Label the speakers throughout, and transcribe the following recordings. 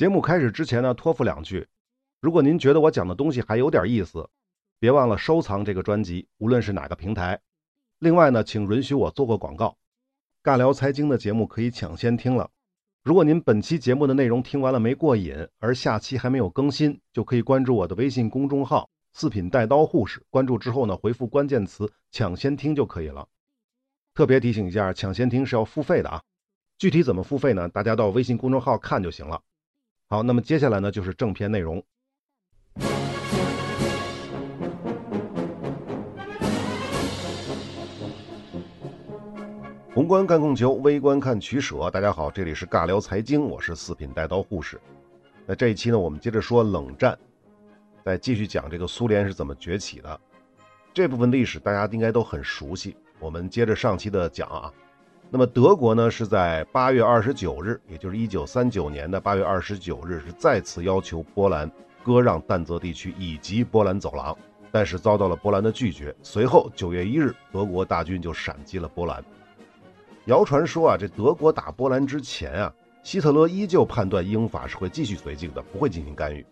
Speaker 1: 节目开始之前呢，托付两句：如果您觉得我讲的东西还有点意思，别忘了收藏这个专辑，无论是哪个平台。另外呢，请允许我做个广告：尬聊财经的节目可以抢先听了。如果您本期节目的内容听完了没过瘾，而下期还没有更新，就可以关注我的微信公众号“四品带刀护士”。关注之后呢，回复关键词“抢先听”就可以了。特别提醒一下，抢先听是要付费的啊！具体怎么付费呢？大家到微信公众号看就行了。好，那么接下来呢，就是正片内容。宏观看供求，微观看取舍。大家好，这里是尬聊财经，我是四品带刀护士。那这一期呢，我们接着说冷战，再继续讲这个苏联是怎么崛起的。这部分历史大家应该都很熟悉。我们接着上期的讲啊。那么德国呢，是在八月二十九日，也就是一九三九年的八月二十九日，是再次要求波兰割让但泽地区以及波兰走廊，但是遭到了波兰的拒绝。随后九月一日，德国大军就闪击了波兰。谣传说啊，这德国打波兰之前啊，希特勒依旧判断英法是会继续绥靖的，不会进行干预。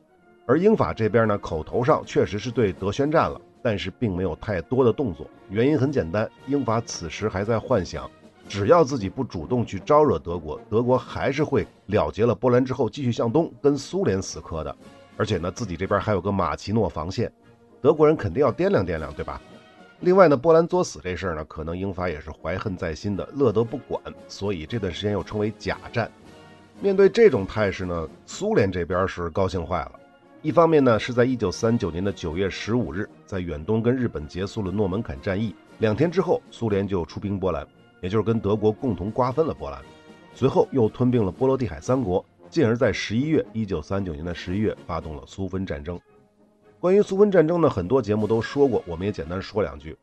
Speaker 1: 而英法这边呢，口头上确实是对德宣战了，但是并没有太多的动作。原因很简单，英法此时还在幻想，只要自己不主动去招惹德国，德国还是会了结了波兰之后继续向东跟苏联死磕的。而且呢，自己这边还有个马奇诺防线，德国人肯定要掂量掂量，对吧？另外呢，波兰作死这事儿呢，可能英法也是怀恨在心的，乐得不管，所以这段时间又称为假战。面对这种态势呢，苏联这边是高兴坏了。一方面呢，是在一九三九年的九月十五日，在远东跟日本结束了诺门坎战役，两天之后，苏联就出兵波兰，也就是跟德国共同瓜分了波兰，随后又吞并了波罗的海三国，进而，在十一月一九三九年的十一月，发动了苏芬战争。关于苏芬战争呢，很多节目都说过，我们也简单说两句。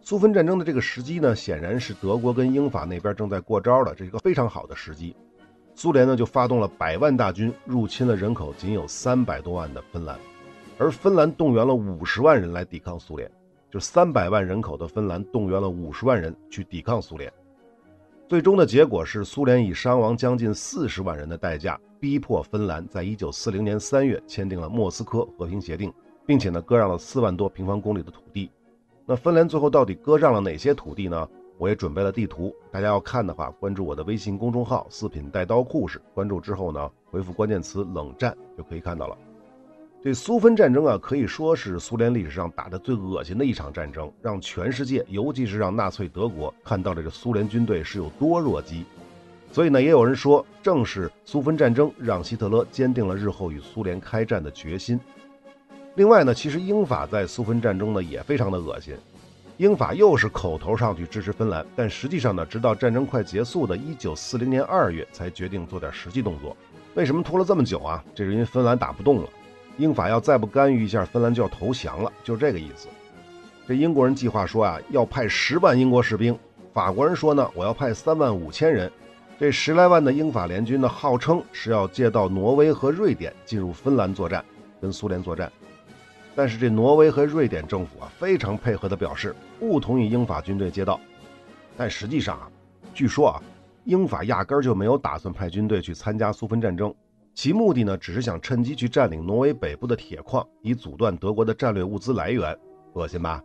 Speaker 1: 苏芬战争的这个时机呢，显然是德国跟英法那边正在过招的，这一个非常好的时机。苏联呢就发动了百万大军，入侵了人口仅有三百多万的芬兰，而芬兰动员了五十万人来抵抗苏联，就三百万人口的芬兰动员了五十万人去抵抗苏联。最终的结果是，苏联以伤亡将近四十万人的代价，逼迫芬兰在一九四零年三月签订了莫斯科和平协定。并且呢，割让了四万多平方公里的土地。那芬兰最后到底割让了哪些土地呢？我也准备了地图，大家要看的话，关注我的微信公众号“四品带刀护士”。关注之后呢，回复关键词“冷战”就可以看到了。这苏芬战争啊，可以说是苏联历史上打的最恶心的一场战争，让全世界，尤其是让纳粹德国看到了这苏联军队是有多弱鸡。所以呢，也有人说，正是苏芬战争让希特勒坚定了日后与苏联开战的决心。另外呢，其实英法在苏芬战争呢也非常的恶心，英法又是口头上去支持芬兰，但实际上呢，直到战争快结束的1940年2月才决定做点实际动作。为什么拖了这么久啊？这是因为芬兰打不动了，英法要再不干预一下，芬兰就要投降了，就是这个意思。这英国人计划说啊，要派十万英国士兵，法国人说呢，我要派三万五千人。这十来万的英法联军呢，号称是要借道挪威和瑞典进入芬兰作战，跟苏联作战。但是这挪威和瑞典政府啊，非常配合的表示不同意英法军队接道。但实际上啊，据说啊，英法压根儿就没有打算派军队去参加苏芬战争，其目的呢，只是想趁机去占领挪威北部的铁矿，以阻断德国的战略物资来源。恶心吧？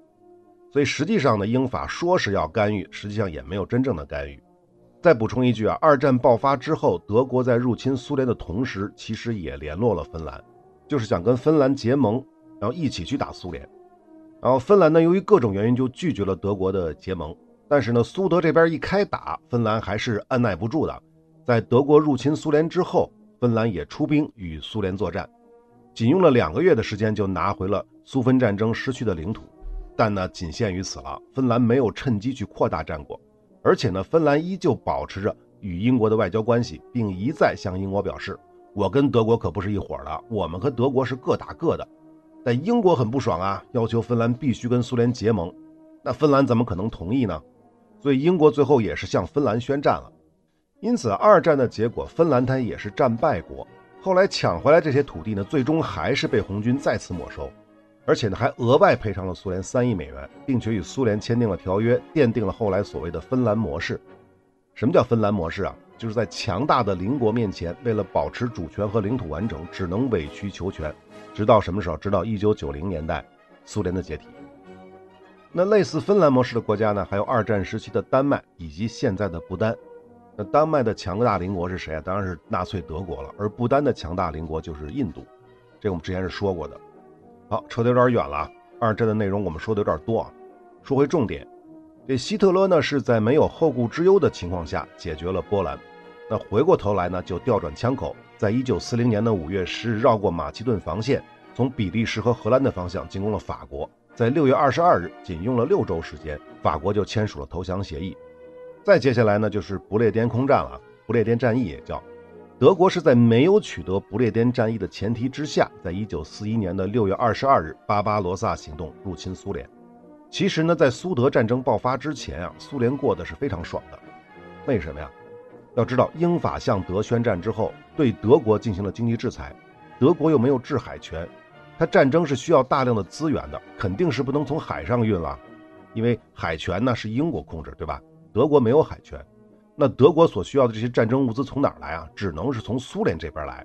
Speaker 1: 所以实际上呢，英法说是要干预，实际上也没有真正的干预。再补充一句啊，二战爆发之后，德国在入侵苏联的同时，其实也联络了芬兰，就是想跟芬兰结盟。然后一起去打苏联，然后芬兰呢，由于各种原因就拒绝了德国的结盟。但是呢，苏德这边一开打，芬兰还是按耐不住的。在德国入侵苏联之后，芬兰也出兵与苏联作战，仅用了两个月的时间就拿回了苏芬战争失去的领土。但呢，仅限于此了。芬兰没有趁机去扩大战果，而且呢，芬兰依旧保持着与英国的外交关系，并一再向英国表示：“我跟德国可不是一伙的，我们和德国是各打各的。”但英国很不爽啊，要求芬兰必须跟苏联结盟，那芬兰怎么可能同意呢？所以英国最后也是向芬兰宣战了。因此，二战的结果，芬兰它也是战败国。后来抢回来这些土地呢，最终还是被红军再次没收，而且呢还额外赔偿了苏联三亿美元，并且与苏联签订了条约，奠定了后来所谓的芬兰模式。什么叫芬兰模式啊？就是在强大的邻国面前，为了保持主权和领土完整，只能委曲求全。直到什么时候？直到一九九零年代，苏联的解体。那类似芬兰模式的国家呢？还有二战时期的丹麦以及现在的不丹。那丹麦的强大邻国是谁啊？当然是纳粹德国了。而不丹的强大邻国就是印度，这我们之前是说过的。好，扯得有点远了。二战的内容我们说的有点多啊。说回重点，这希特勒呢是在没有后顾之忧的情况下解决了波兰。那回过头来呢，就调转枪口，在一九四零年的五月十日绕过马其顿防线，从比利时和荷兰的方向进攻了法国。在六月二十二日，仅用了六周时间，法国就签署了投降协议。再接下来呢，就是不列颠空战了。不列颠战役也叫，德国是在没有取得不列颠战役的前提之下，在一九四一年的六月二十二日，巴巴罗萨行动入侵苏联。其实呢，在苏德战争爆发之前啊，苏联过得是非常爽的。为什么呀？要知道，英法向德宣战之后，对德国进行了经济制裁，德国又没有制海权，它战争是需要大量的资源的，肯定是不能从海上运了，因为海权呢是英国控制，对吧？德国没有海权，那德国所需要的这些战争物资从哪儿来啊？只能是从苏联这边来。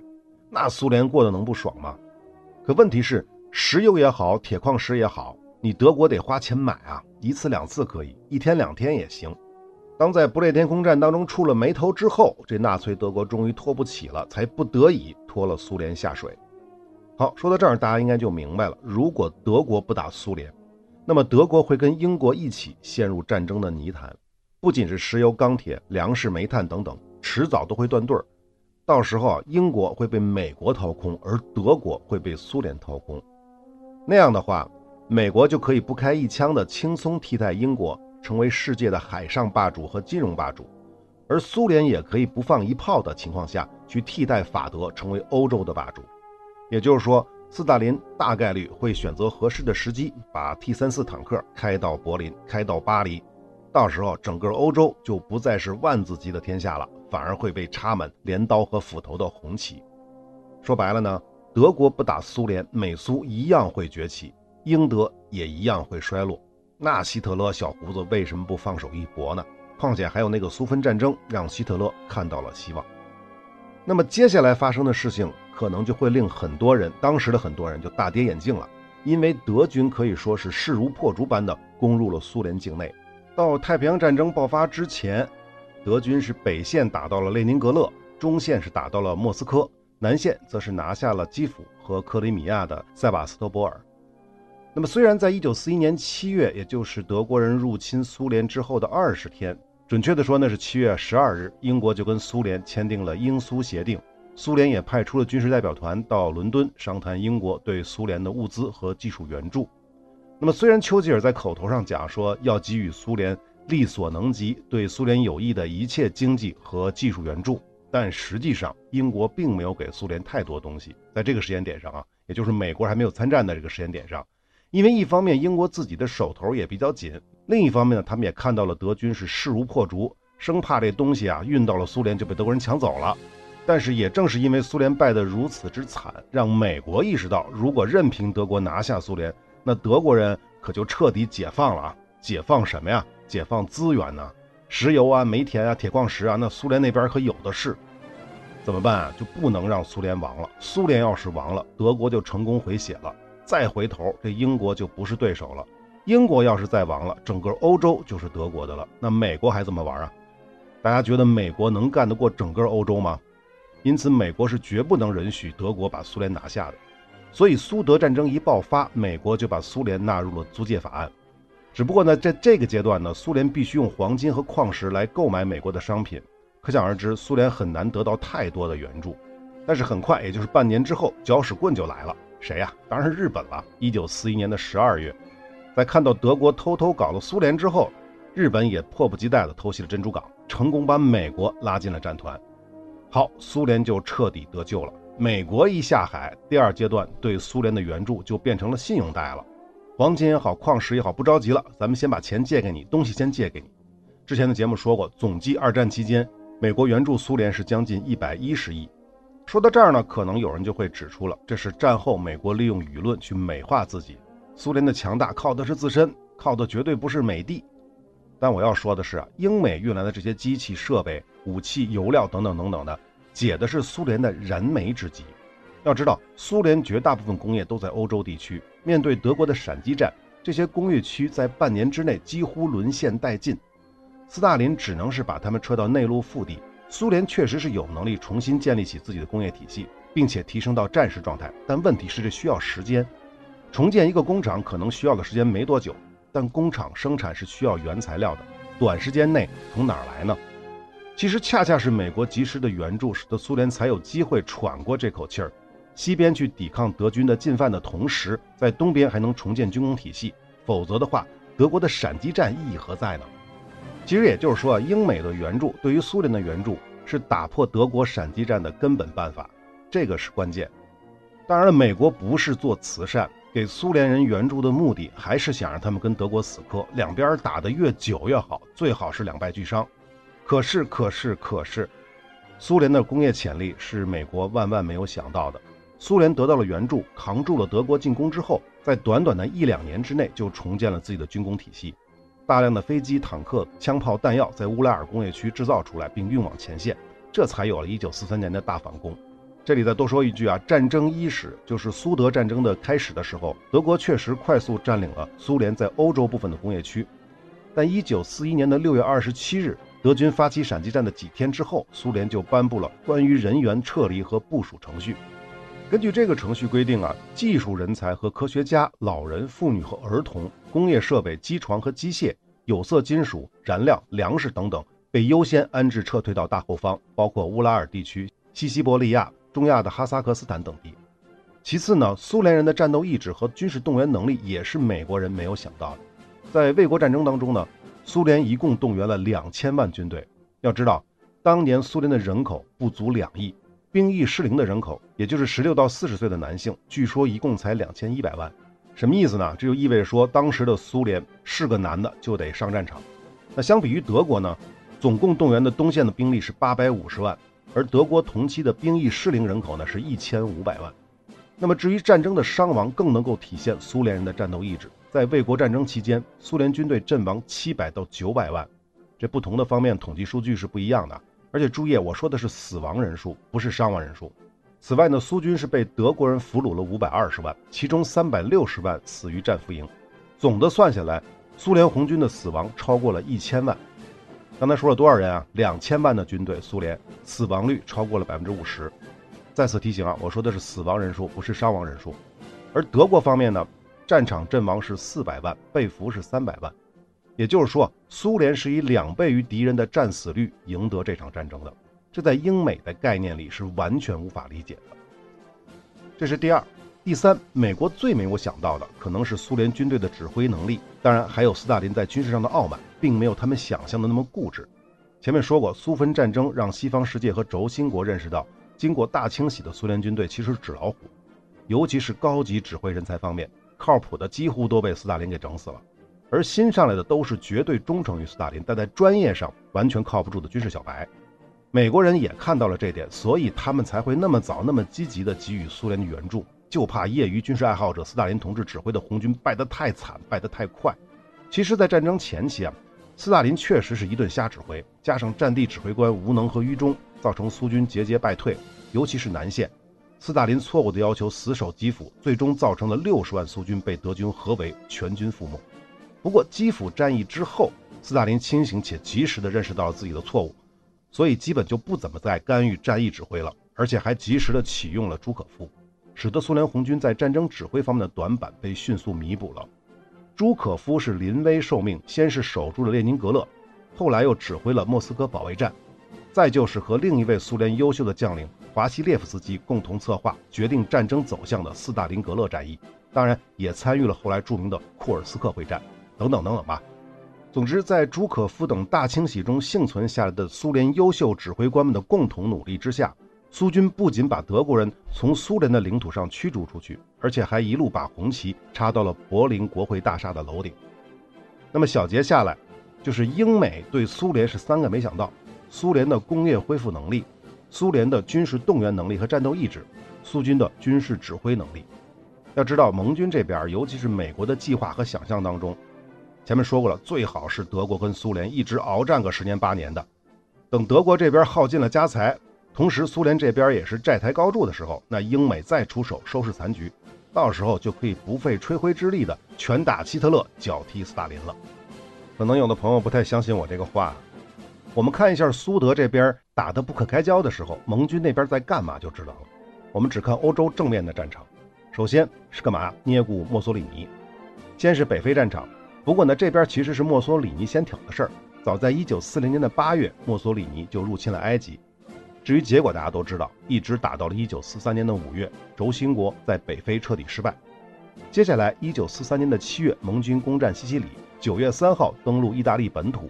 Speaker 1: 那苏联过得能不爽吗？可问题是，石油也好，铁矿石也好，你德国得花钱买啊，一次两次可以，一天两天也行。当在不列颠空战当中出了眉头之后，这纳粹德国终于拖不起了，才不得已拖了苏联下水。好，说到这儿，大家应该就明白了，如果德国不打苏联，那么德国会跟英国一起陷入战争的泥潭。不仅是石油、钢铁、粮食、煤炭等等，迟早都会断顿儿。到时候啊，英国会被美国掏空，而德国会被苏联掏空。那样的话，美国就可以不开一枪的轻松替代英国，成为世界的海上霸主和金融霸主；而苏联也可以不放一炮的情况下去替代法德，成为欧洲的霸主。也就是说，斯大林大概率会选择合适的时机，把 T 三四坦克开到柏林，开到巴黎。到时候，整个欧洲就不再是万字级的天下了，反而会被插满镰刀和斧头的红旗。说白了呢，德国不打苏联，美苏一样会崛起，英德也一样会衰落。那希特勒小胡子为什么不放手一搏呢？况且还有那个苏芬战争，让希特勒看到了希望。那么接下来发生的事情，可能就会令很多人，当时的很多人就大跌眼镜了，因为德军可以说是势如破竹般的攻入了苏联境内。到太平洋战争爆发之前，德军是北线打到了列宁格勒，中线是打到了莫斯科，南线则是拿下了基辅和克里米亚的塞瓦斯托波尔。那么，虽然在一九四一年七月，也就是德国人入侵苏联之后的二十天，准确的说那是七月十二日，英国就跟苏联签订了英苏协定，苏联也派出了军事代表团到伦敦商谈英国对苏联的物资和技术援助。那么，虽然丘吉尔在口头上讲说要给予苏联力所能及、对苏联有益的一切经济和技术援助，但实际上英国并没有给苏联太多东西。在这个时间点上啊，也就是美国还没有参战的这个时间点上，因为一方面英国自己的手头也比较紧，另一方面呢，他们也看到了德军是势如破竹，生怕这东西啊运到了苏联就被德国人抢走了。但是也正是因为苏联败得如此之惨，让美国意识到，如果任凭德国拿下苏联，那德国人可就彻底解放了啊！解放什么呀？解放资源呢？石油啊、煤田啊、铁矿石啊，那苏联那边可有的是。怎么办啊？就不能让苏联亡了。苏联要是亡了，德国就成功回血了。再回头，这英国就不是对手了。英国要是再亡了，整个欧洲就是德国的了。那美国还怎么玩啊？大家觉得美国能干得过整个欧洲吗？因此，美国是绝不能允许德国把苏联拿下的。所以苏德战争一爆发，美国就把苏联纳入了租借法案。只不过呢，在这个阶段呢，苏联必须用黄金和矿石来购买美国的商品，可想而知，苏联很难得到太多的援助。但是很快，也就是半年之后，搅屎棍就来了。谁呀？当然是日本了。一九四一年的十二月，在看到德国偷偷搞了苏联之后，日本也迫不及待地偷袭了珍珠港，成功把美国拉进了战团。好，苏联就彻底得救了。美国一下海，第二阶段对苏联的援助就变成了信用贷了，黄金也好，矿石也好，不着急了，咱们先把钱借给你，东西先借给你。之前的节目说过，总计二战期间，美国援助苏联是将近一百一十亿。说到这儿呢，可能有人就会指出了，这是战后美国利用舆论去美化自己，苏联的强大靠的是自身，靠的绝对不是美帝。但我要说的是啊，英美运来的这些机器设备、武器、油料等等等等的，解的是苏联的燃眉之急。要知道，苏联绝大部分工业都在欧洲地区，面对德国的闪击战，这些工业区在半年之内几乎沦陷殆尽。斯大林只能是把他们撤到内陆腹地。苏联确实是有能力重新建立起自己的工业体系，并且提升到战时状态，但问题是这需要时间。重建一个工厂可能需要的时间没多久。但工厂生产是需要原材料的，短时间内从哪儿来呢？其实恰恰是美国及时的援助，使得苏联才有机会喘过这口气儿。西边去抵抗德军的进犯的同时，在东边还能重建军工体系。否则的话，德国的闪击战意义何在呢？其实也就是说啊，英美的援助对于苏联的援助是打破德国闪击战的根本办法，这个是关键。当然了，美国不是做慈善。给苏联人援助的目的还是想让他们跟德国死磕，两边打得越久越好，最好是两败俱伤。可是，可是，可是，苏联的工业潜力是美国万万没有想到的。苏联得到了援助，扛住了德国进攻之后，在短短的一两年之内就重建了自己的军工体系，大量的飞机、坦克、枪炮、弹药在乌拉尔工业区制造出来并运往前线，这才有了一九四三年的大反攻。这里再多说一句啊，战争伊始就是苏德战争的开始的时候，德国确实快速占领了苏联在欧洲部分的工业区。但一九四一年的六月二十七日，德军发起闪击战的几天之后，苏联就颁布了关于人员撤离和部署程序。根据这个程序规定啊，技术人才和科学家、老人、妇女和儿童、工业设备、机床和机械、有色金属、燃料、粮食等等，被优先安置撤退到大后方，包括乌拉尔地区、西西伯利亚。中亚的哈萨克斯坦等地。其次呢，苏联人的战斗意志和军事动员能力也是美国人没有想到的。在卫国战争当中呢，苏联一共动员了两千万军队。要知道，当年苏联的人口不足两亿，兵役适龄的人口，也就是十六到四十岁的男性，据说一共才两千一百万。什么意思呢？这就意味着说，当时的苏联是个男的就得上战场。那相比于德国呢，总共动员的东线的兵力是八百五十万。而德国同期的兵役适龄人口呢是一千五百万，那么至于战争的伤亡，更能够体现苏联人的战斗意志。在卫国战争期间，苏联军队阵亡七百到九百万，这不同的方面统计数据是不一样的。而且注意，我说的是死亡人数，不是伤亡人数。此外呢，苏军是被德国人俘虏了五百二十万，其中三百六十万死于战俘营，总的算下来，苏联红军的死亡超过了一千万。刚才说了多少人啊？两千万的军队，苏联死亡率超过了百分之五十。再次提醒啊，我说的是死亡人数，不是伤亡人数。而德国方面呢，战场阵亡是四百万，被俘是三百万。也就是说，苏联是以两倍于敌人的战死率赢得这场战争的。这在英美的概念里是完全无法理解的。这是第二。第三，美国最没有想到的可能是苏联军队的指挥能力，当然还有斯大林在军事上的傲慢，并没有他们想象的那么固执。前面说过，苏芬战争让西方世界和轴心国认识到，经过大清洗的苏联军队其实纸老虎，尤其是高级指挥人才方面，靠谱的几乎都被斯大林给整死了，而新上来的都是绝对忠诚于斯大林，但在专业上完全靠不住的军事小白。美国人也看到了这点，所以他们才会那么早、那么积极地给予苏联的援助。就怕业余军事爱好者斯大林同志指挥的红军败得太惨，败得太快。其实，在战争前期啊，斯大林确实是一顿瞎指挥，加上战地指挥官无能和愚忠，造成苏军节节败退，尤其是南线。斯大林错误的要求死守基辅，最终造成了六十万苏军被德军合围，全军覆没。不过，基辅战役之后，斯大林清醒且及时地认识到了自己的错误，所以基本就不怎么再干预战役指挥了，而且还及时地启用了朱可夫。使得苏联红军在战争指挥方面的短板被迅速弥补了。朱可夫是临危受命，先是守住了列宁格勒，后来又指挥了莫斯科保卫战，再就是和另一位苏联优秀的将领华西列夫斯基共同策划决定战争走向的斯大林格勒战役，当然也参与了后来著名的库尔斯克会战等等等等吧。总之，在朱可夫等大清洗中幸存下来的苏联优秀指挥官们的共同努力之下。苏军不仅把德国人从苏联的领土上驱逐出去，而且还一路把红旗插到了柏林国会大厦的楼顶。那么小结下来，就是英美对苏联是三个没想到：苏联的工业恢复能力、苏联的军事动员能力和战斗意志、苏军的军事指挥能力。要知道，盟军这边，尤其是美国的计划和想象当中，前面说过了，最好是德国跟苏联一直鏖战个十年八年的，等德国这边耗尽了家财，同时苏联这边也是债台高筑的时候，那英美再出手收拾残局，到时候就可以不费吹灰之力的拳打希特勒，脚踢斯大林了。可能有的朋友不太相信我这个话，我们看一下苏德这边打得不可开交的时候，盟军那边在干嘛就知道了。我们只看欧洲正面的战场，首先是干嘛？捏咕墨索里尼。先是北非战场，不过呢，这边其实是墨索里尼先挑的事儿。早在1940年的八月，墨索里尼就入侵了埃及。至于结果，大家都知道，一直打到了1943年的五月，轴心国在北非彻底失败。接下来，1943年的七月，盟军攻占西西里。九月三号登陆意大利本土，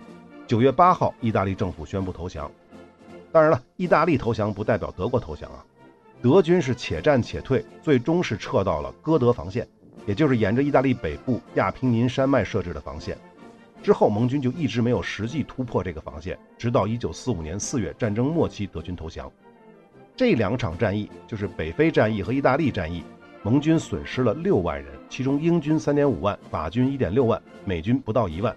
Speaker 1: 九月八号意大利政府宣布投降。当然了，意大利投降不代表德国投降啊。德军是且战且退，最终是撤到了哥德防线，也就是沿着意大利北部亚平宁山脉设置的防线。之后盟军就一直没有实际突破这个防线，直到一九四五年四月战争末期，德军投降。这两场战役就是北非战役和意大利战役。盟军损失了六万人，其中英军三点五万，法军一点六万，美军不到一万。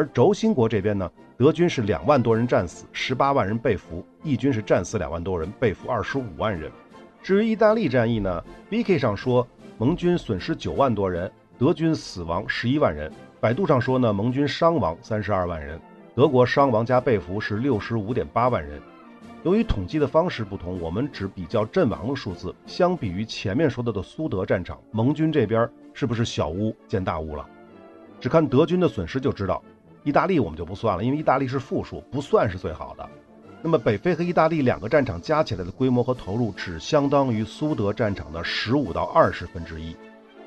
Speaker 1: 而轴心国这边呢，德军是两万多人战死，十八万人被俘；义军是战死两万多人，被俘二十五万人。至于意大利战役呢，BK 上说盟军损失九万多人，德军死亡十一万人；百度上说呢，盟军伤亡三十二万人，德国伤亡加被俘是六十五点八万人。由于统计的方式不同，我们只比较阵亡的数字。相比于前面说到的苏德战场，盟军这边是不是小巫见大巫了？只看德军的损失就知道。意大利我们就不算了，因为意大利是负数，不算是最好的。那么北非和意大利两个战场加起来的规模和投入，只相当于苏德战场的十五到二十分之一。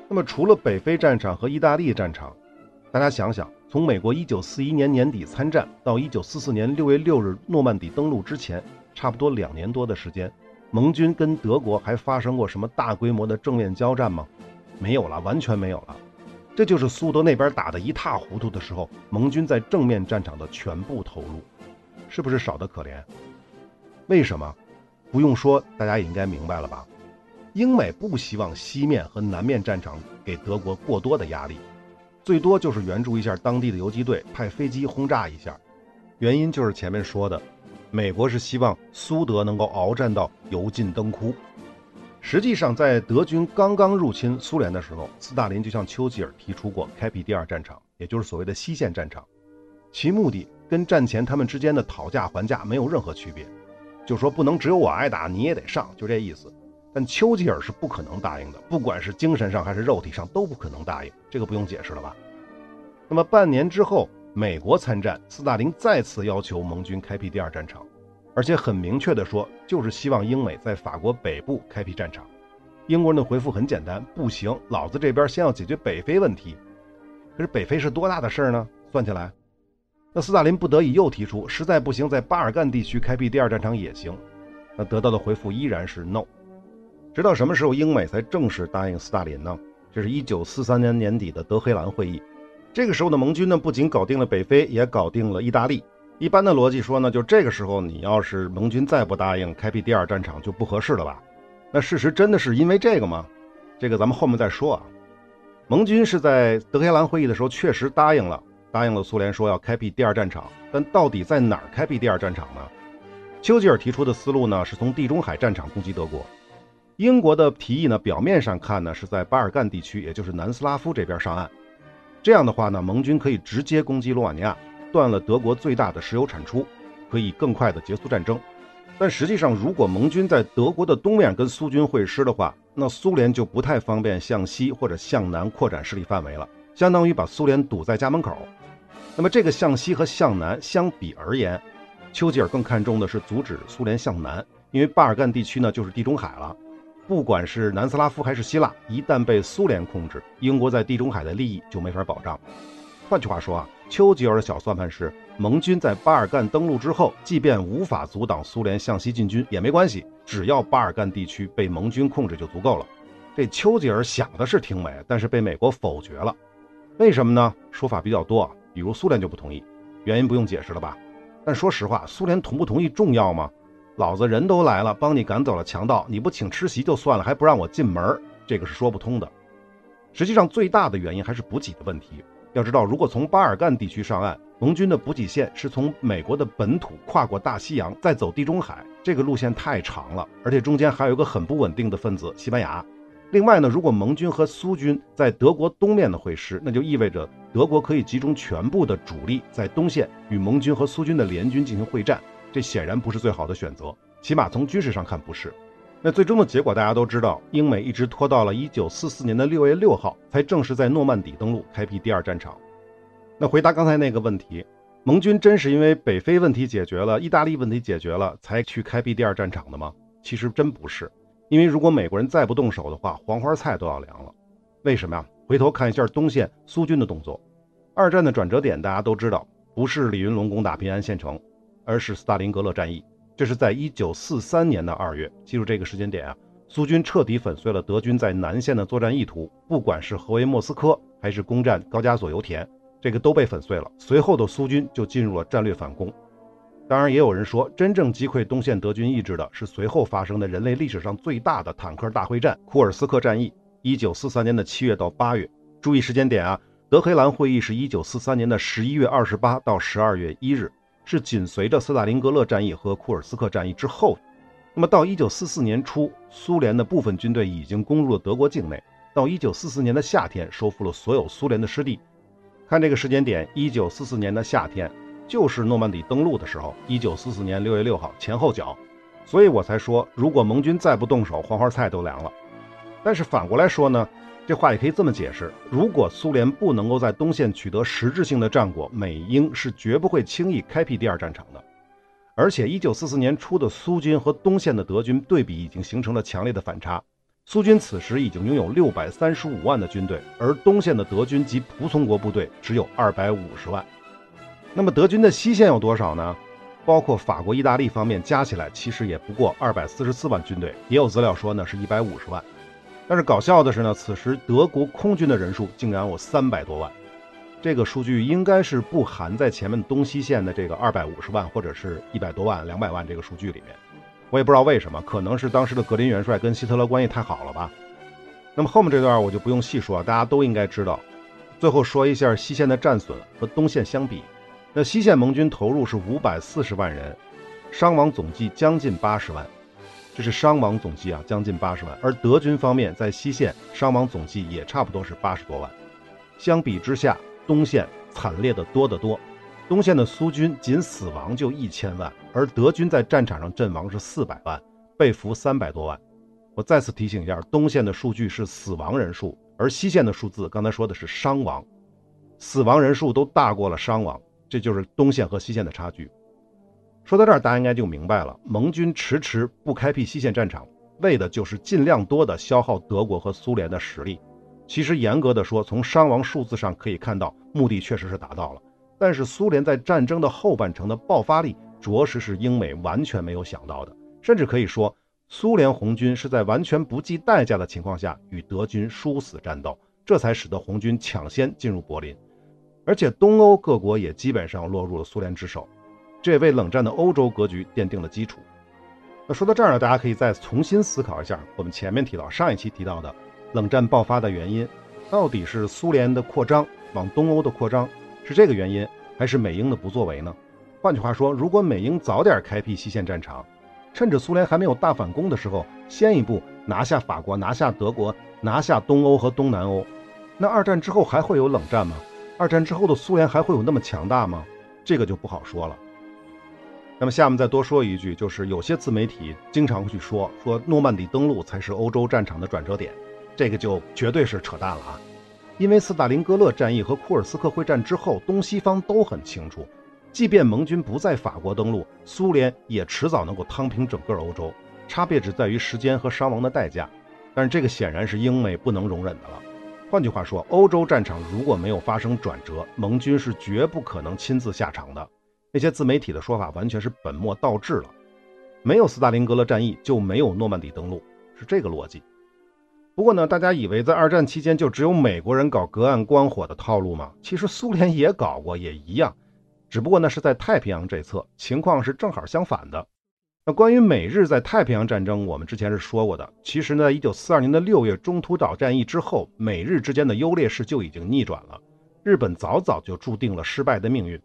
Speaker 1: 那么除了北非战场和意大利战场，大家想想，从美国一九四一年年底参战到一九四四年六月六日诺曼底登陆之前。差不多两年多的时间，盟军跟德国还发生过什么大规模的正面交战吗？没有了，完全没有了。这就是苏德那边打得一塌糊涂的时候，盟军在正面战场的全部投入，是不是少得可怜？为什么？不用说，大家也应该明白了吧？英美不希望西面和南面战场给德国过多的压力，最多就是援助一下当地的游击队，派飞机轰炸一下。原因就是前面说的。美国是希望苏德能够鏖战到油尽灯枯。实际上，在德军刚刚入侵苏联的时候，斯大林就向丘吉尔提出过开辟第二战场，也就是所谓的西线战场。其目的跟战前他们之间的讨价还价没有任何区别，就说不能只有我挨打，你也得上，就这意思。但丘吉尔是不可能答应的，不管是精神上还是肉体上都不可能答应，这个不用解释了吧？那么半年之后。美国参战，斯大林再次要求盟军开辟第二战场，而且很明确地说，就是希望英美在法国北部开辟战场。英国人的回复很简单：不行，老子这边先要解决北非问题。可是北非是多大的事儿呢？算起来，那斯大林不得已又提出，实在不行，在巴尔干地区开辟第二战场也行。那得到的回复依然是 no。直到什么时候英美才正式答应斯大林呢？这是一九四三年年底的德黑兰会议。这个时候的盟军呢，不仅搞定了北非，也搞定了意大利。一般的逻辑说呢，就这个时候你要是盟军再不答应开辟第二战场，就不合适了吧？那事实真的是因为这个吗？这个咱们后面再说啊。盟军是在德黑兰会议的时候确实答应了，答应了苏联说要开辟第二战场，但到底在哪儿开辟第二战场呢？丘吉尔提出的思路呢，是从地中海战场攻击德国。英国的提议呢，表面上看呢，是在巴尔干地区，也就是南斯拉夫这边上岸。这样的话呢，盟军可以直接攻击罗瓦尼亚，断了德国最大的石油产出，可以更快的结束战争。但实际上，如果盟军在德国的东面跟苏军会师的话，那苏联就不太方便向西或者向南扩展势力范围了，相当于把苏联堵在家门口。那么这个向西和向南相比而言，丘吉尔更看重的是阻止苏联向南，因为巴尔干地区呢就是地中海了。不管是南斯拉夫还是希腊，一旦被苏联控制，英国在地中海的利益就没法保障。换句话说啊，丘吉尔的小算盘是：盟军在巴尔干登陆之后，即便无法阻挡苏联向西进军也没关系，只要巴尔干地区被盟军控制就足够了。这丘吉尔想的是挺美，但是被美国否决了。为什么呢？说法比较多啊，比如苏联就不同意，原因不用解释了吧？但说实话，苏联同不同意重要吗？老子人都来了，帮你赶走了强盗，你不请吃席就算了，还不让我进门，这个是说不通的。实际上，最大的原因还是补给的问题。要知道，如果从巴尔干地区上岸，盟军的补给线是从美国的本土跨过大西洋，再走地中海，这个路线太长了，而且中间还有一个很不稳定的分子——西班牙。另外呢，如果盟军和苏军在德国东面的会师，那就意味着德国可以集中全部的主力在东线与盟军和苏军的联军进行会战，这显然不是最好的选择，起码从军事上看不是。那最终的结果大家都知道，英美一直拖到了1944年的6月6号，才正式在诺曼底登陆，开辟第二战场。那回答刚才那个问题，盟军真是因为北非问题解决了，意大利问题解决了，才去开辟第二战场的吗？其实真不是，因为如果美国人再不动手的话，黄花菜都要凉了。为什么呀？回头看一下东线苏军的动作。二战的转折点大家都知道，不是李云龙攻打平安县城，而是斯大林格勒战役。这是在一九四三年的二月，记住这个时间点啊！苏军彻底粉碎了德军在南线的作战意图，不管是合围莫斯科，还是攻占高加索油田，这个都被粉碎了。随后的苏军就进入了战略反攻。当然，也有人说，真正击溃东线德军意志的是随后发生的人类历史上最大的坦克大会战——库尔斯克战役，一九四三年的七月到八月。注意时间点啊！德黑兰会议是一九四三年的十一月二十八到十二月一日。是紧随着斯大林格勒战役和库尔斯克战役之后，那么到一九四四年初，苏联的部分军队已经攻入了德国境内。到一九四四年的夏天，收复了所有苏联的失地。看这个时间点，一九四四年的夏天就是诺曼底登陆的时候，一九四四年六月六号前后脚。所以我才说，如果盟军再不动手，黄花菜都凉了。但是反过来说呢？这话也可以这么解释：如果苏联不能够在东线取得实质性的战果，美英是绝不会轻易开辟第二战场的。而且，一九四四年初的苏军和东线的德军对比已经形成了强烈的反差。苏军此时已经拥有六百三十五万的军队，而东线的德军及仆从国部队只有二百五十万。那么，德军的西线有多少呢？包括法国、意大利方面加起来，其实也不过二百四十四万军队。也有资料说呢，是一百五十万。但是搞笑的是呢，此时德国空军的人数竟然有三百多万，这个数据应该是不含在前面东西线的这个二百五十万或者是一百多万、两百万这个数据里面。我也不知道为什么，可能是当时的格林元帅跟希特勒关系太好了吧。那么后面这段我就不用细说，大家都应该知道。最后说一下西线的战损和东线相比，那西线盟军投入是五百四十万人，伤亡总计将近八十万。这是伤亡总计啊，将近八十万。而德军方面在西线伤亡总计也差不多是八十多万。相比之下，东线惨烈的多得多。东线的苏军仅死亡就一千万，而德军在战场上阵亡是四百万，被俘三百多万。我再次提醒一下，东线的数据是死亡人数，而西线的数字刚才说的是伤亡，死亡人数都大过了伤亡，这就是东线和西线的差距。说到这儿，大家应该就明白了。盟军迟迟不开辟西线战场，为的就是尽量多的消耗德国和苏联的实力。其实严格的说，从伤亡数字上可以看到，目的确实是达到了。但是苏联在战争的后半程的爆发力，着实是英美完全没有想到的。甚至可以说，苏联红军是在完全不计代价的情况下与德军殊死战斗，这才使得红军抢先进入柏林，而且东欧各国也基本上落入了苏联之手。这也为冷战的欧洲格局奠定了基础。那说到这儿呢，大家可以再重新思考一下，我们前面提到上一期提到的冷战爆发的原因，到底是苏联的扩张往东欧的扩张是这个原因，还是美英的不作为呢？换句话说，如果美英早点开辟西线战场，趁着苏联还没有大反攻的时候，先一步拿下法国、拿下德国、拿下东欧和东南欧，那二战之后还会有冷战吗？二战之后的苏联还会有那么强大吗？这个就不好说了。那么下面再多说一句，就是有些自媒体经常会去说，说诺曼底登陆才是欧洲战场的转折点，这个就绝对是扯淡了啊！因为斯大林格勒战役和库尔斯克会战之后，东西方都很清楚，即便盟军不在法国登陆，苏联也迟早能够趟平整个欧洲，差别只在于时间和伤亡的代价。但是这个显然是英美不能容忍的了。换句话说，欧洲战场如果没有发生转折，盟军是绝不可能亲自下场的。那些自媒体的说法完全是本末倒置了，没有斯大林格勒战役就没有诺曼底登陆，是这个逻辑。不过呢，大家以为在二战期间就只有美国人搞隔岸观火的套路吗？其实苏联也搞过，也一样，只不过呢是在太平洋这侧，情况是正好相反的。那关于美日在太平洋战争，我们之前是说过的。其实呢，一九四二年的六月中途岛战役之后，美日之间的优劣势就已经逆转了。日本早早就注定了失败的命运。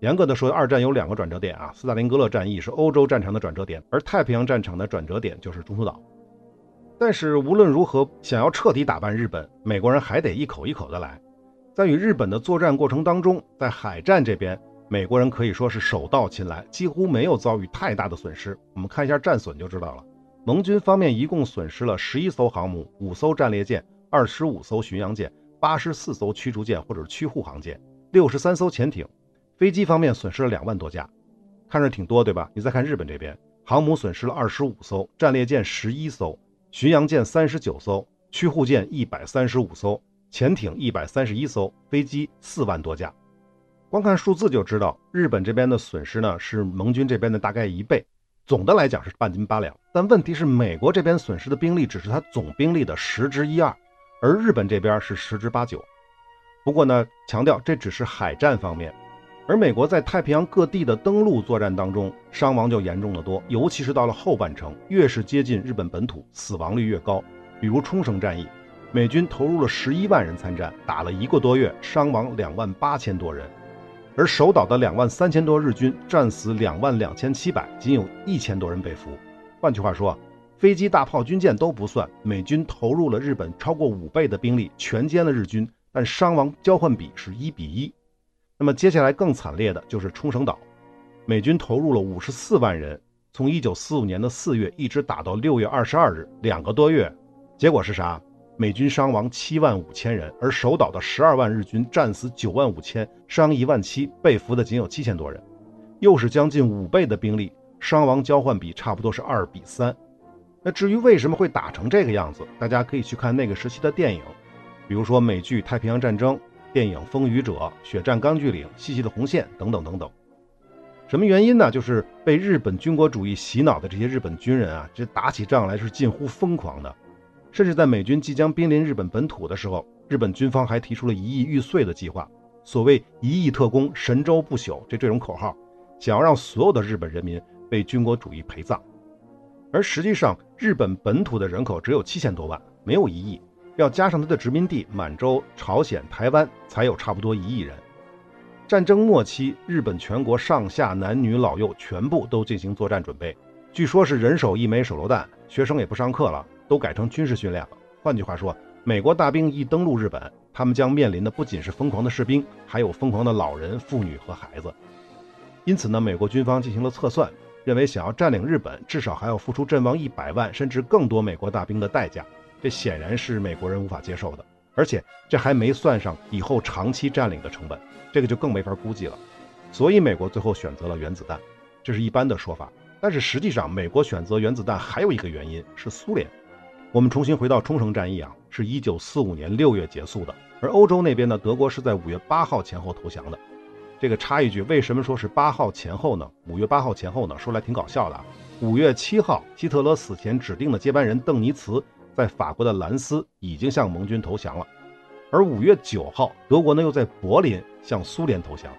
Speaker 1: 严格的说，二战有两个转折点啊，斯大林格勒战役是欧洲战场的转折点，而太平洋战场的转折点就是中途岛。但是无论如何，想要彻底打败日本，美国人还得一口一口的来。在与日本的作战过程当中，在海战这边，美国人可以说是手到擒来，几乎没有遭遇太大的损失。我们看一下战损就知道了。盟军方面一共损失了十一艘航母、五艘战列舰、二十五艘巡洋舰、八十四艘驱逐舰或者驱护航舰、六十三艘潜艇。飞机方面损失了两万多架，看着挺多，对吧？你再看日本这边，航母损失了二十五艘，战列舰十一艘。巡洋舰三十九艘，驱护舰一百三十五艘，潜艇一百三十一艘，飞机四万多架。光看数字就知道，日本这边的损失呢是盟军这边的大概一倍。总的来讲是半斤八两，但问题是美国这边损失的兵力只是他总兵力的十之一二，而日本这边是十之八九。不过呢，强调这只是海战方面。而美国在太平洋各地的登陆作战当中，伤亡就严重的多，尤其是到了后半程，越是接近日本本土，死亡率越高。比如冲绳战役，美军投入了十一万人参战，打了一个多月，伤亡两万八千多人；而守岛的两万三千多日军，战死两万两千七百，仅有一千多人被俘。换句话说，飞机、大炮、军舰都不算，美军投入了日本超过五倍的兵力，全歼了日军，但伤亡交换比是一比一。那么接下来更惨烈的就是冲绳岛，美军投入了五十四万人，从一九四五年的四月一直打到六月二十二日，两个多月，结果是啥？美军伤亡七万五千人，而守岛的十二万日军战死九万五千，伤一万七，被俘的仅有七千多人，又是将近五倍的兵力，伤亡交换比差不多是二比三。那至于为什么会打成这个样子，大家可以去看那个时期的电影，比如说美剧《太平洋战争》。电影《风雨者》《血战钢锯岭》《细细的红线》等等等等，什么原因呢？就是被日本军国主义洗脑的这些日本军人啊，这打起仗来是近乎疯狂的。甚至在美军即将濒临日本本土的时候，日本军方还提出了一亿玉碎的计划，所谓“一亿特工，神州不朽”这这种口号，想要让所有的日本人民被军国主义陪葬。而实际上，日本本土的人口只有七千多万，没有一亿。要加上他的殖民地满洲、朝鲜、台湾，才有差不多一亿人。战争末期，日本全国上下男女老幼全部都进行作战准备，据说是人手一枚手榴弹，学生也不上课了，都改成军事训练了。换句话说，美国大兵一登陆日本，他们将面临的不仅是疯狂的士兵，还有疯狂的老人、妇女和孩子。因此呢，美国军方进行了测算，认为想要占领日本，至少还要付出阵亡一百万甚至更多美国大兵的代价。这显然是美国人无法接受的，而且这还没算上以后长期占领的成本，这个就更没法估计了。所以美国最后选择了原子弹，这是一般的说法。但是实际上，美国选择原子弹还有一个原因是苏联。我们重新回到冲绳战役啊，是一九四五年六月结束的，而欧洲那边呢，德国是在五月八号前后投降的。这个插一句，为什么说是八号前后呢？五月八号前后呢，说来挺搞笑的啊。五月七号，希特勒死前指定的接班人邓尼茨。在法国的兰斯已经向盟军投降了，而五月九号，德国呢又在柏林向苏联投降。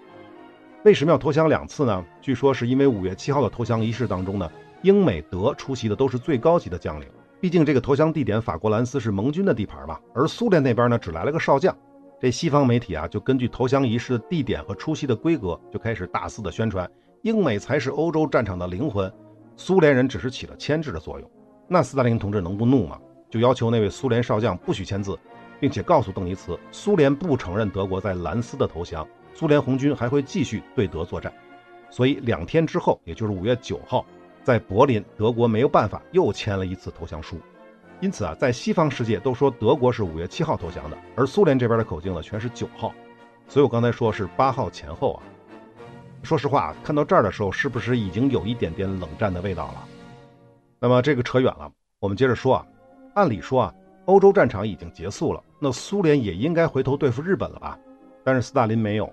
Speaker 1: 为什么要投降两次呢？据说是因为五月七号的投降仪式当中呢，英美德出席的都是最高级的将领，毕竟这个投降地点法国兰斯是盟军的地盘嘛，而苏联那边呢只来了个少将。这西方媒体啊，就根据投降仪式的地点和出席的规格，就开始大肆的宣传英美才是欧洲战场的灵魂，苏联人只是起了牵制的作用。那斯大林同志能不怒吗？就要求那位苏联少将不许签字，并且告诉邓尼茨，苏联不承认德国在兰斯的投降，苏联红军还会继续对德作战。所以两天之后，也就是五月九号，在柏林，德国没有办法又签了一次投降书。因此啊，在西方世界都说德国是五月七号投降的，而苏联这边的口径呢，全是九号。所以我刚才说是八号前后啊。说实话，看到这儿的时候，是不是已经有一点点冷战的味道了？那么这个扯远了，我们接着说啊。按理说啊，欧洲战场已经结束了，那苏联也应该回头对付日本了吧？但是斯大林没有，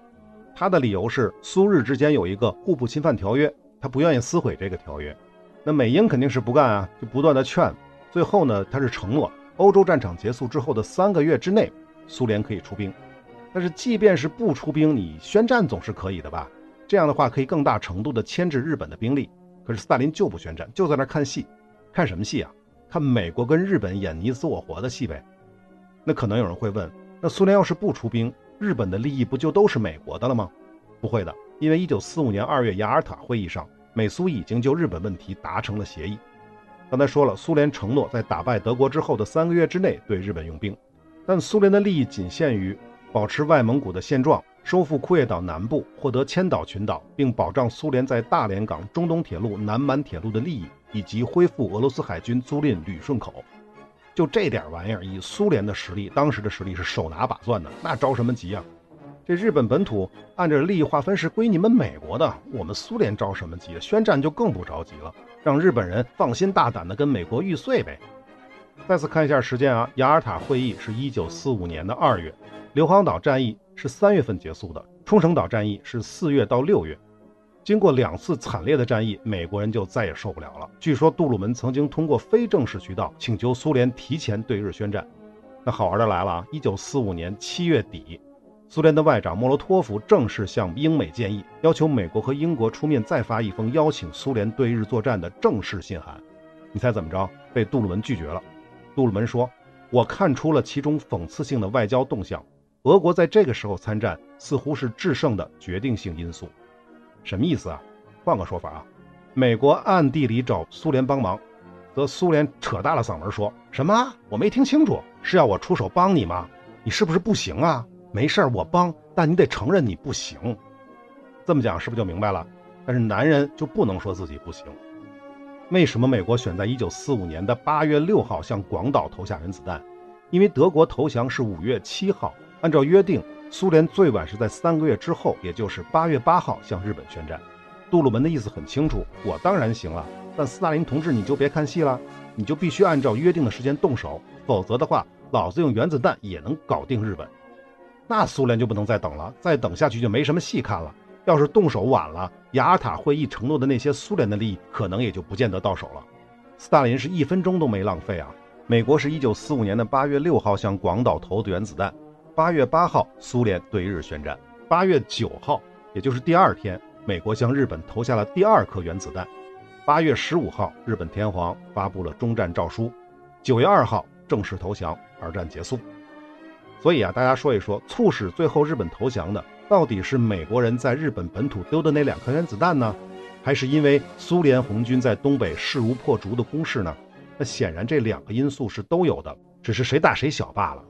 Speaker 1: 他的理由是苏日之间有一个互不侵犯条约，他不愿意撕毁这个条约。那美英肯定是不干啊，就不断的劝。最后呢，他是承诺欧洲战场结束之后的三个月之内，苏联可以出兵。但是即便是不出兵，你宣战总是可以的吧？这样的话可以更大程度的牵制日本的兵力。可是斯大林就不宣战，就在那看戏，看什么戏啊？看美国跟日本演你死我活的戏呗，那可能有人会问，那苏联要是不出兵，日本的利益不就都是美国的了吗？不会的，因为1945年2月雅尔塔会议上，美苏已经就日本问题达成了协议。刚才说了，苏联承诺在打败德国之后的三个月之内对日本用兵，但苏联的利益仅限于保持外蒙古的现状。收复库页岛南部，获得千岛群岛，并保障苏联在大连港、中东铁路、南满铁路的利益，以及恢复俄罗斯海军租赁旅顺口。就这点玩意儿，以苏联的实力，当时的实力是手拿把攥的，那着什么急啊？这日本本土按照利益划分是归你们美国的，我们苏联着什么急？宣战就更不着急了，让日本人放心大胆的跟美国玉碎呗。再次看一下时间啊，雅尔塔会议是一九四五年的二月，硫磺岛战役。是三月份结束的，冲绳岛战役是四月到六月。经过两次惨烈的战役，美国人就再也受不了了。据说杜鲁门曾经通过非正式渠道请求苏联提前对日宣战。那好玩的来了啊！一九四五年七月底，苏联的外长莫洛托夫正式向英美建议，要求美国和英国出面再发一封邀请苏联对日作战的正式信函。你猜怎么着？被杜鲁门拒绝了。杜鲁门说：“我看出了其中讽刺性的外交动向。”俄国在这个时候参战，似乎是制胜的决定性因素。什么意思啊？换个说法啊，美国暗地里找苏联帮忙，则苏联扯大了嗓门说：“什么？我没听清楚，是要我出手帮你吗？你是不是不行啊？没事儿，我帮，但你得承认你不行。”这么讲是不是就明白了？但是男人就不能说自己不行。为什么美国选在1945年的8月6号向广岛投下原子弹？因为德国投降是5月7号。按照约定，苏联最晚是在三个月之后，也就是八月八号向日本宣战。杜鲁门的意思很清楚，我当然行了，但斯大林同志你就别看戏了，你就必须按照约定的时间动手，否则的话，老子用原子弹也能搞定日本。那苏联就不能再等了，再等下去就没什么戏看了。要是动手晚了，雅尔塔会议承诺的那些苏联的利益，可能也就不见得到手了。斯大林是一分钟都没浪费啊！美国是一九四五年的八月六号向广岛投的原子弹。八月八号，苏联对日宣战。八月九号，也就是第二天，美国向日本投下了第二颗原子弹。八月十五号，日本天皇发布了终战诏书。九月二号，正式投降，二战结束。所以啊，大家说一说，促使最后日本投降的，到底是美国人在日本本土丢的那两颗原子弹呢，还是因为苏联红军在东北势如破竹的攻势呢？那显然这两个因素是都有的，只是谁大谁小罢了。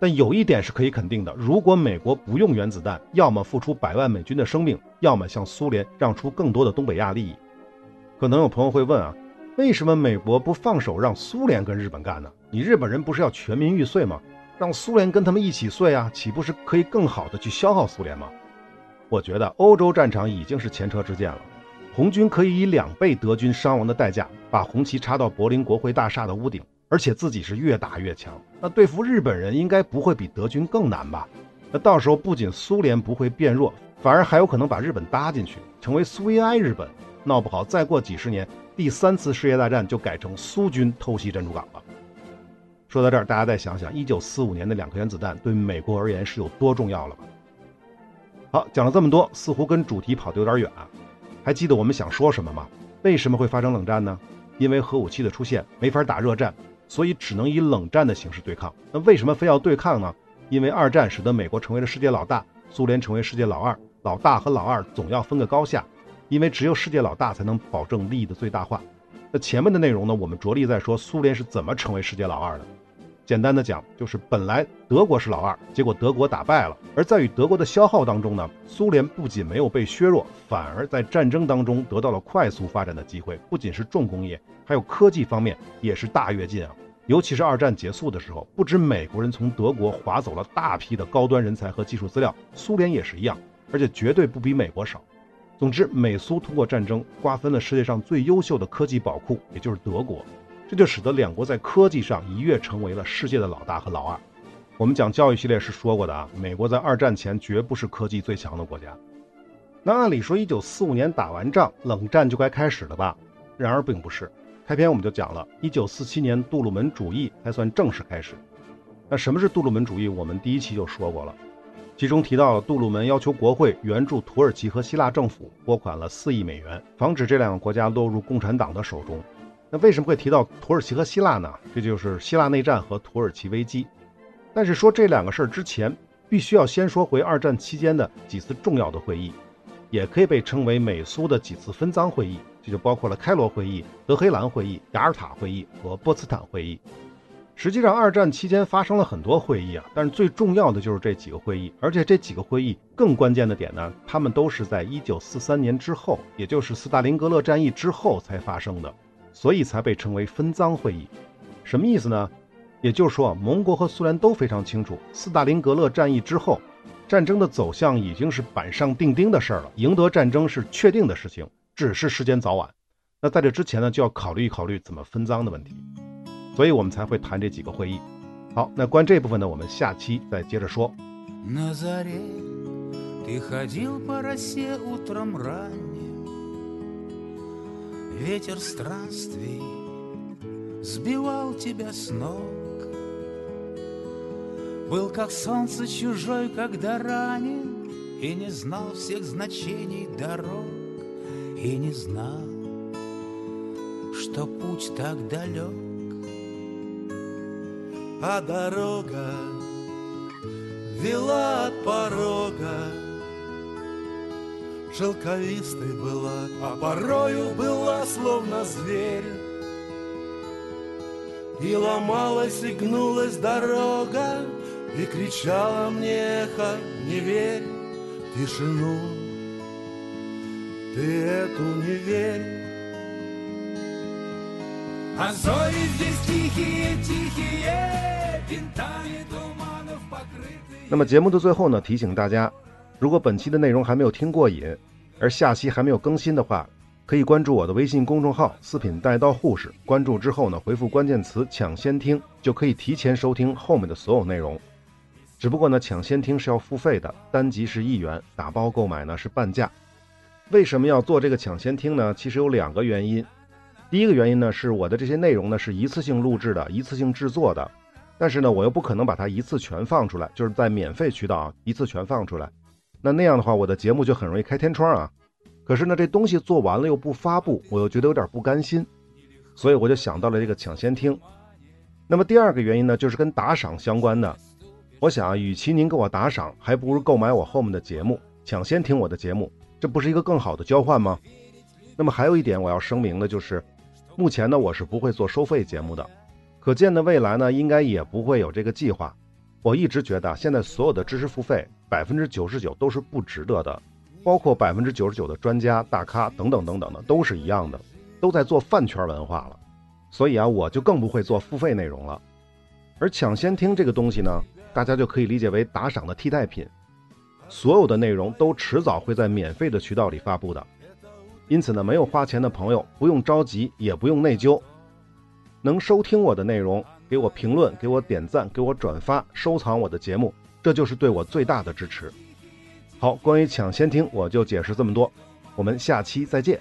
Speaker 1: 但有一点是可以肯定的：如果美国不用原子弹，要么付出百万美军的生命，要么向苏联让出更多的东北亚利益。可能有朋友会问啊，为什么美国不放手让苏联跟日本干呢？你日本人不是要全民玉碎吗？让苏联跟他们一起碎啊，岂不是可以更好的去消耗苏联吗？我觉得欧洲战场已经是前车之鉴了，红军可以以两倍德军伤亡的代价，把红旗插到柏林国会大厦的屋顶。而且自己是越打越强，那对付日本人应该不会比德军更难吧？那到时候不仅苏联不会变弱，反而还有可能把日本搭进去，成为苏维埃日本。闹不好再过几十年，第三次世界大战就改成苏军偷袭珍珠港了。说到这儿，大家再想想，一九四五年的两颗原子弹对美国而言是有多重要了吧？好，讲了这么多，似乎跟主题跑得有点远啊。还记得我们想说什么吗？为什么会发生冷战呢？因为核武器的出现，没法打热战。所以只能以冷战的形式对抗。那为什么非要对抗呢？因为二战使得美国成为了世界老大，苏联成为世界老二。老大和老二总要分个高下，因为只有世界老大才能保证利益的最大化。那前面的内容呢，我们着力在说苏联是怎么成为世界老二的。简单的讲，就是本来德国是老二，结果德国打败了。而在与德国的消耗当中呢，苏联不仅没有被削弱，反而在战争当中得到了快速发展的机会。不仅是重工业，还有科技方面也是大跃进啊！尤其是二战结束的时候，不止美国人从德国划走了大批的高端人才和技术资料，苏联也是一样，而且绝对不比美国少。总之，美苏通过战争瓜分了世界上最优秀的科技宝库，也就是德国。这就使得两国在科技上一跃成为了世界的老大和老二。我们讲教育系列是说过的啊，美国在二战前绝不是科技最强的国家。那按理说，一九四五年打完仗，冷战就该开始了吧？然而并不是。开篇我们就讲了，一九四七年杜鲁门主义才算正式开始。那什么是杜鲁门主义？我们第一期就说过了，其中提到了杜鲁门要求国会援助土耳其和希腊政府拨款了四亿美元，防止这两个国家落入共产党的手中。那为什么会提到土耳其和希腊呢？这就是希腊内战和土耳其危机。但是说这两个事儿之前，必须要先说回二战期间的几次重要的会议，也可以被称为美苏的几次分赃会议，这就包括了开罗会议、德黑兰会议、雅尔塔会议和波茨坦会议。实际上，二战期间发生了很多会议啊，但是最重要的就是这几个会议，而且这几个会议更关键的点呢，他们都是在一九四三年之后，也就是斯大林格勒战役之后才发生的，所以才被称为分赃会议。什么意思呢？也就是说，盟国和苏联都非常清楚，斯大林格勒战役之后，战争的走向已经是板上钉钉的事儿了，赢得战争是确定的事情，只是时间早晚。那在这之前呢，就要考虑考虑怎么分赃的问题。所以我们才会谈这几个会议。好，那关这部分呢，我们下期再接着说。
Speaker 2: Ветер странствий сбивал тебя с ног. Был как солнце чужой, когда ранен, И не знал всех значений дорог, И не знал, что путь так далек а дорога вела от порога Шелковистой была, а порою была словно зверь. И ломалась и гнулась дорога, И кричала мне эхо, не верь тишину. Ты эту не верь. А зори здесь тихие, тихие, винтами туманов покрытые.
Speaker 1: 那么节目的最后呢，提醒大家，如果本期的内容还没有听过瘾， 而下期还没有更新的话，可以关注我的微信公众号“四品带刀护士”。关注之后呢，回复关键词“抢先听”，就可以提前收听后面的所有内容。只不过呢，抢先听是要付费的，单集是一元，打包购买呢是半价。为什么要做这个抢先听呢？其实有两个原因。第一个原因呢，是我的这些内容呢是一次性录制的，一次性制作的，但是呢，我又不可能把它一次全放出来，就是在免费渠道啊一次全放出来，那那样的话，我的节目就很容易开天窗啊。可是呢，这东西做完了又不发布，我又觉得有点不甘心，所以我就想到了这个抢先听。那么第二个原因呢，就是跟打赏相关的。我想啊，与其您给我打赏，还不如购买我后面的节目，抢先听我的节目，这不是一个更好的交换吗？那么还有一点我要声明的就是。目前呢，我是不会做收费节目的，可见的未来呢，应该也不会有这个计划。我一直觉得，现在所有的知识付费，百分之九十九都是不值得的，包括百分之九十九的专家、大咖等等等等的，都是一样的，都在做饭圈文化了。所以啊，我就更不会做付费内容了。而抢先听这个东西呢，大家就可以理解为打赏的替代品，所有的内容都迟早会在免费的渠道里发布的。因此呢，没有花钱的朋友不用着急，也不用内疚，能收听我的内容，给我评论，给我点赞，给我转发，收藏我的节目，这就是对我最大的支持。好，关于抢先听，我就解释这么多，我们下期再见。